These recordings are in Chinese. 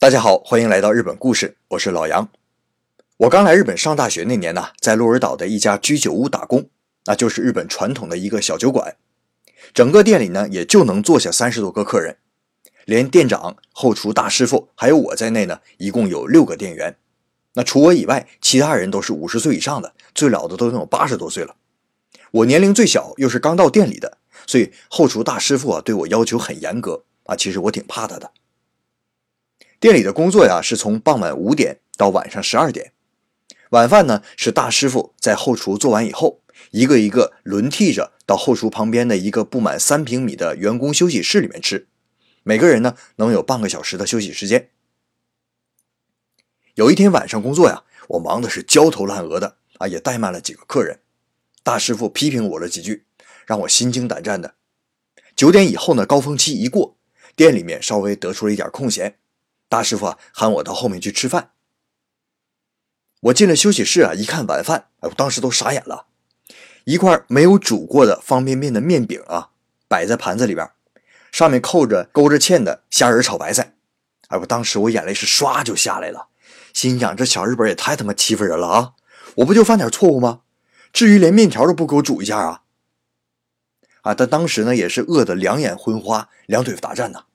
大家好，欢迎来到日本故事，我是老杨。我刚来日本上大学那年呢，在鹿儿岛的一家居酒屋打工，那就是日本传统的一个小酒馆。整个店里呢，也就能坐下三十多个客人，连店长、后厨大师傅还有我在内呢，一共有六个店员。那除我以外，其他人都是五十岁以上的，最老的都能有八十多岁了。我年龄最小，又是刚到店里的，所以后厨大师傅啊对我要求很严格啊。其实我挺怕他的。店里的工作呀，是从傍晚五点到晚上十二点。晚饭呢，是大师傅在后厨做完以后，一个一个轮替着到后厨旁边的一个不满三平米的员工休息室里面吃。每个人呢，能有半个小时的休息时间。有一天晚上工作呀，我忙的是焦头烂额的啊，也怠慢了几个客人。大师傅批评我了几句，让我心惊胆战的。九点以后呢，高峰期一过，店里面稍微得出了一点空闲。大师傅啊，喊我到后面去吃饭。我进了休息室啊，一看晚饭，哎，我当时都傻眼了。一块没有煮过的方便面的面饼啊，摆在盘子里边，上面扣着勾着芡的虾仁炒白菜。哎，我当时我眼泪是唰就下来了，心想这小日本也太他妈欺负人了啊！我不就犯点错误吗？至于连面条都不给我煮一下啊？啊，但当时呢也是饿得两眼昏花，两腿打颤呐，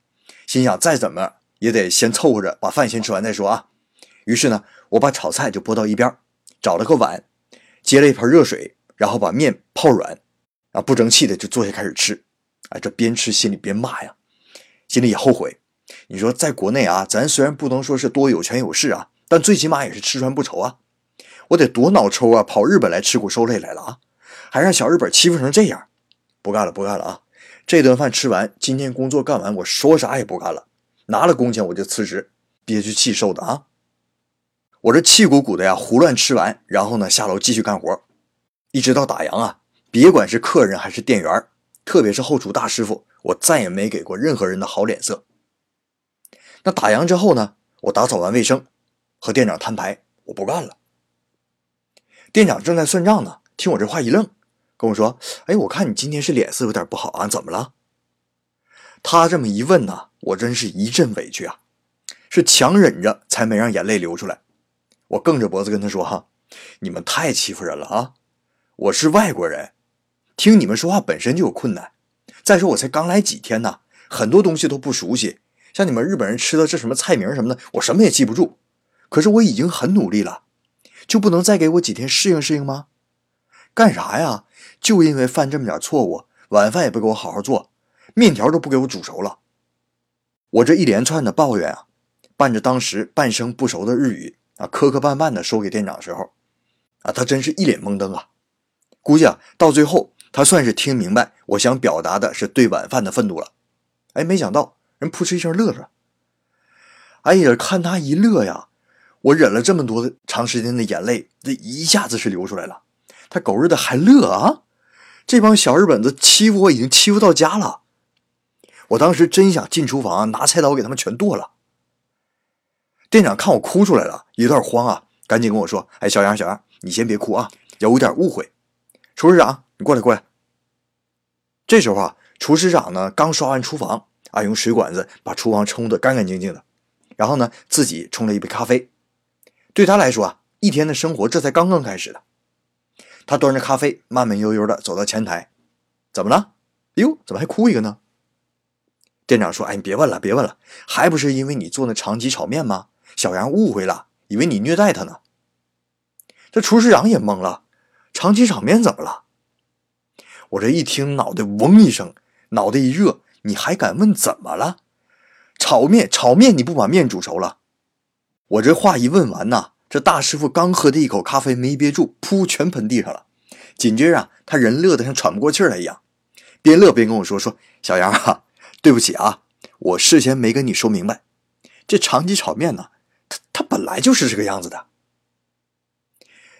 心想再怎么。也得先凑合着把饭先吃完再说啊。于是呢，我把炒菜就拨到一边，找了个碗，接了一盆热水，然后把面泡软，啊，不争气的就坐下开始吃。哎，这边吃心里边骂呀，心里也后悔。你说在国内啊，咱虽然不能说是多有权有势啊，但最起码也是吃穿不愁啊。我得多脑抽啊，跑日本来吃苦受累来了啊，还让小日本欺负成这样，不干了，不干了啊！这顿饭吃完，今天工作干完，我说啥也不干了。拿了工钱我就辞职，憋屈气受的啊！我这气鼓鼓的呀，胡乱吃完，然后呢下楼继续干活，一直到打烊啊。别管是客人还是店员，特别是后厨大师傅，我再也没给过任何人的好脸色。那打烊之后呢，我打扫完卫生，和店长摊牌，我不干了。店长正在算账呢，听我这话一愣，跟我说：“哎，我看你今天是脸色有点不好啊，怎么了？”他这么一问呢，我真是一阵委屈啊，是强忍着才没让眼泪流出来。我梗着脖子跟他说：“哈，你们太欺负人了啊！我是外国人，听你们说话本身就有困难。再说我才刚来几天呢，很多东西都不熟悉。像你们日本人吃的这什么菜名什么的，我什么也记不住。可是我已经很努力了，就不能再给我几天适应适应吗？干啥呀？就因为犯这么点错误，晚饭也不给我好好做。”面条都不给我煮熟了，我这一连串的抱怨啊，伴着当时半生不熟的日语啊，磕磕绊绊的说给店长的时候，啊，他真是一脸懵登啊。估计啊，到最后他算是听明白我想表达的是对晚饭的愤怒了。哎，没想到人扑哧一声乐了。哎呀，看他一乐呀，我忍了这么多长时间的眼泪，这一下子是流出来了。他狗日的还乐啊！这帮小日本子欺负我已经欺负到家了。我当时真想进厨房拿菜刀给他们全剁了。店长看我哭出来了，有点慌啊，赶紧跟我说：“哎，小杨，小杨，你先别哭啊，有点误会。厨师长，你过来，过来。”这时候啊，厨师长呢刚刷完厨房啊，用水管子把厨房冲得干干净净的，然后呢自己冲了一杯咖啡。对他来说啊，一天的生活这才刚刚开始的。他端着咖啡，慢慢悠悠的走到前台，怎么了？哎呦，怎么还哭一个呢？店长说：“哎，你别问了，别问了，还不是因为你做那长崎炒面吗？小杨误会了，以为你虐待他呢。”这厨师长也懵了，长崎炒面怎么了？我这一听，脑袋嗡一声，脑袋一热，你还敢问怎么了？炒面，炒面，你不把面煮熟了？我这话一问完呐，这大师傅刚喝的一口咖啡没憋住，噗，全喷地上了。紧接着，他人乐得像喘不过气来一样，边乐边跟我说：“说小杨啊。”对不起啊，我事先没跟你说明白，这长崎炒面呢，它它本来就是这个样子的。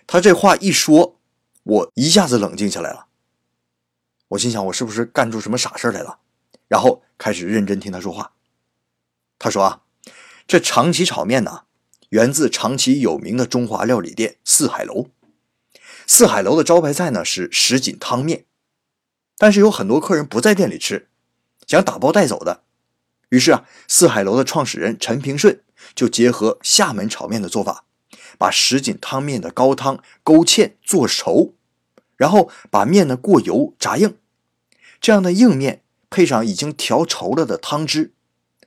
他这话一说，我一下子冷静下来了。我心想，我是不是干出什么傻事来了？然后开始认真听他说话。他说啊，这长崎炒面呢，源自长崎有名的中华料理店四海楼。四海楼的招牌菜呢是什锦汤面，但是有很多客人不在店里吃。想打包带走的，于是啊，四海楼的创始人陈平顺就结合厦门炒面的做法，把什锦汤面的高汤勾芡做熟，然后把面呢过油炸硬。这样的硬面配上已经调稠了的汤汁，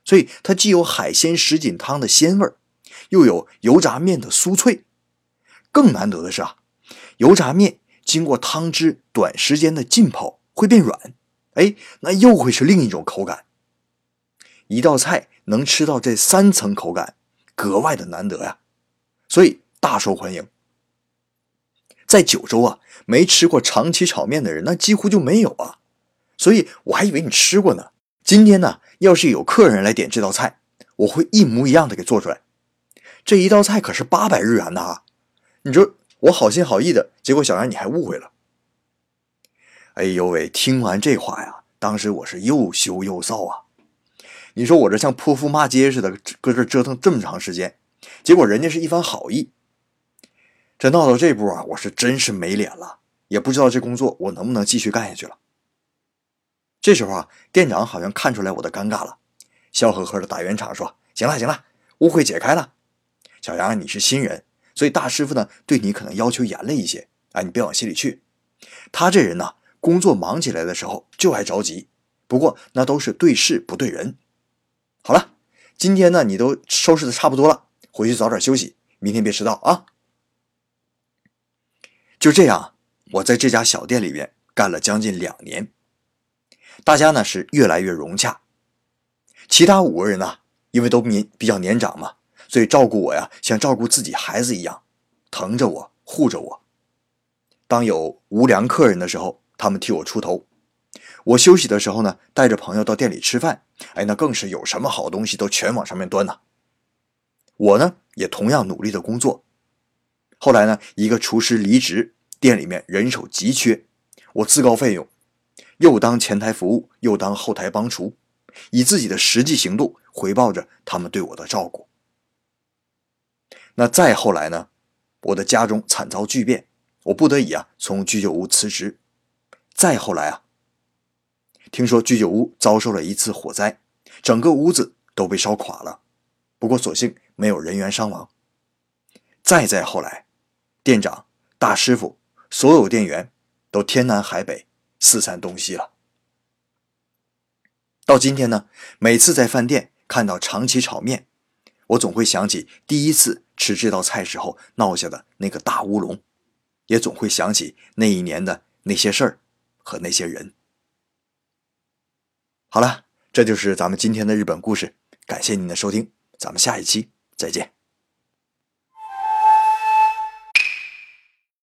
所以它既有海鲜什锦汤的鲜味，又有油炸面的酥脆。更难得的是啊，油炸面经过汤汁短时间的浸泡会变软，哎，那又会是另一种口感。一道菜能吃到这三层口感，格外的难得呀，所以大受欢迎。在九州啊，没吃过长崎炒面的人那几乎就没有啊，所以我还以为你吃过呢。今天呢，要是有客人来点这道菜，我会一模一样的给做出来。这一道菜可是八百日元呢啊！你说我好心好意的，结果小杨你还误会了。哎呦喂，听完这话呀，当时我是又羞又臊啊。你说我这像泼妇骂街似的，搁这折腾这么长时间，结果人家是一番好意，这闹到这步啊，我是真是没脸了，也不知道这工作我能不能继续干下去了。这时候啊，店长好像看出来我的尴尬了，笑呵呵的打圆场说：“行了行了，误会解开了。小杨你是新人，所以大师傅呢对你可能要求严了一些，哎，你别往心里去。他这人呢，工作忙起来的时候就爱着急，不过那都是对事不对人。”好了，今天呢，你都收拾的差不多了，回去早点休息，明天别迟到啊。就这样，我在这家小店里边干了将近两年，大家呢是越来越融洽。其他五个人呢，因为都年比较年长嘛，所以照顾我呀，像照顾自己孩子一样，疼着我，护着我。当有无良客人的时候，他们替我出头。我休息的时候呢，带着朋友到店里吃饭，哎，那更是有什么好东西都全往上面端呐。我呢也同样努力的工作。后来呢，一个厨师离职，店里面人手急缺，我自告奋勇，又当前台服务，又当后台帮厨，以自己的实际行动回报着他们对我的照顾。那再后来呢，我的家中惨遭巨变，我不得已啊从居酒屋辞职。再后来啊。听说居酒屋遭受了一次火灾，整个屋子都被烧垮了，不过所幸没有人员伤亡。再再后来，店长、大师傅、所有店员都天南海北、四散东西了。到今天呢，每次在饭店看到长崎炒面，我总会想起第一次吃这道菜时候闹下的那个大乌龙，也总会想起那一年的那些事儿和那些人。好了，这就是咱们今天的日本故事。感谢您的收听，咱们下一期再见。